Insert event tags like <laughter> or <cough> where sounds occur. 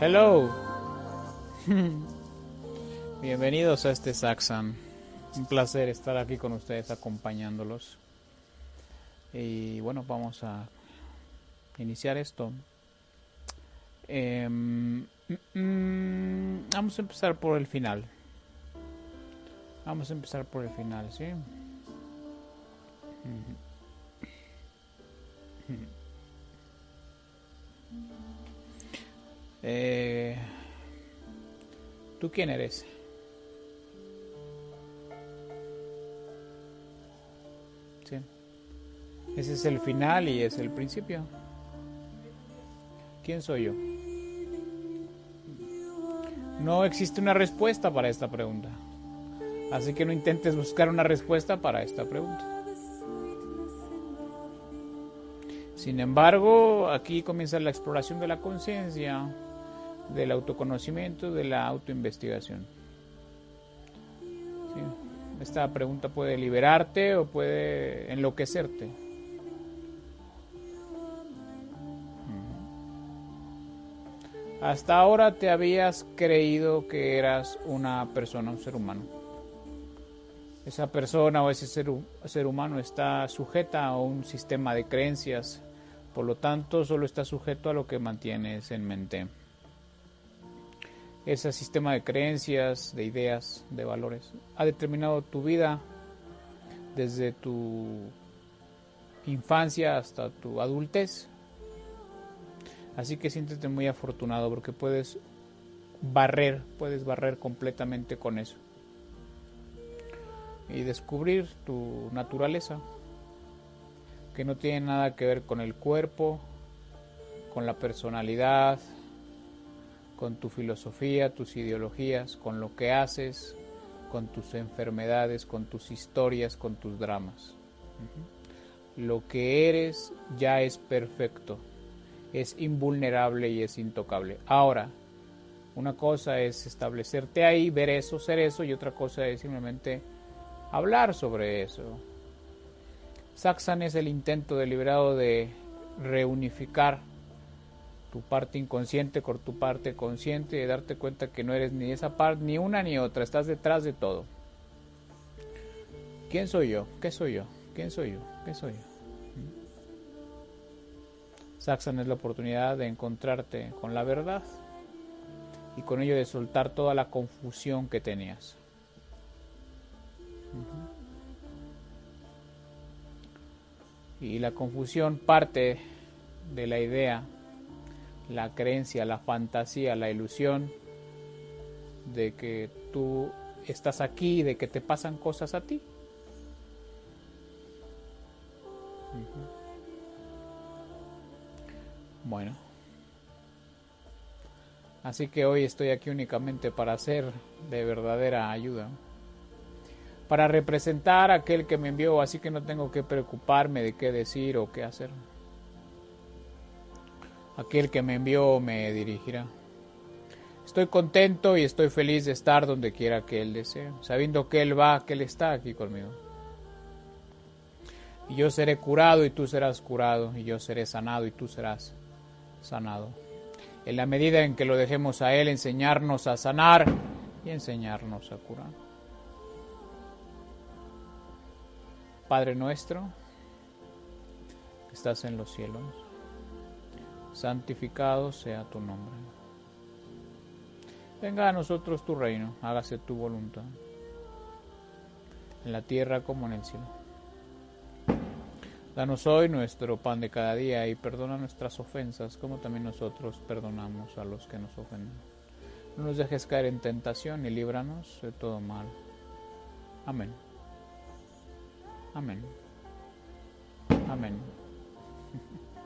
Hello. <laughs> Bienvenidos a este Saxan. Un placer estar aquí con ustedes acompañándolos. Y bueno, vamos a iniciar esto. Em, mm, mm, vamos a empezar por el final. Vamos a empezar por el final, ¿sí? Eh, ¿Tú quién eres? Sí. Ese es el final y es el principio. ¿Quién soy yo? No existe una respuesta para esta pregunta. Así que no intentes buscar una respuesta para esta pregunta. Sin embargo, aquí comienza la exploración de la conciencia, del autoconocimiento, de la autoinvestigación. Esta pregunta puede liberarte o puede enloquecerte. Hasta ahora te habías creído que eras una persona, un ser humano. Esa persona o ese ser, ser humano está sujeta a un sistema de creencias, por lo tanto solo está sujeto a lo que mantienes en mente. Ese sistema de creencias, de ideas, de valores ha determinado tu vida desde tu infancia hasta tu adultez Así que siéntete muy afortunado porque puedes barrer, puedes barrer completamente con eso. Y descubrir tu naturaleza, que no tiene nada que ver con el cuerpo, con la personalidad, con tu filosofía, tus ideologías, con lo que haces, con tus enfermedades, con tus historias, con tus dramas. Lo que eres ya es perfecto es invulnerable y es intocable. Ahora, una cosa es establecerte ahí, ver eso, ser eso, y otra cosa es simplemente hablar sobre eso. Saxan es el intento deliberado de reunificar tu parte inconsciente con tu parte consciente y darte cuenta que no eres ni esa parte, ni una ni otra, estás detrás de todo. ¿Quién soy yo? ¿Qué soy yo? ¿Quién soy yo? ¿Qué soy yo? Saxon es la oportunidad de encontrarte con la verdad y con ello de soltar toda la confusión que tenías. Y la confusión parte de la idea, la creencia, la fantasía, la ilusión de que tú estás aquí, de que te pasan cosas a ti. Bueno. Así que hoy estoy aquí únicamente para ser de verdadera ayuda. Para representar a aquel que me envió, así que no tengo que preocuparme de qué decir o qué hacer. Aquel que me envió me dirigirá. Estoy contento y estoy feliz de estar donde quiera que Él desee, sabiendo que Él va, que Él está aquí conmigo. Y yo seré curado y tú serás curado, y yo seré sanado y tú serás sanado. En la medida en que lo dejemos a Él enseñarnos a sanar y enseñarnos a curar. Padre nuestro, que estás en los cielos, santificado sea tu nombre. Venga a nosotros tu reino, hágase tu voluntad, en la tierra como en el cielo. Danos hoy nuestro pan de cada día y perdona nuestras ofensas como también nosotros perdonamos a los que nos ofenden. No nos dejes caer en tentación y líbranos de todo mal. Amén. Amén. Amén. <laughs>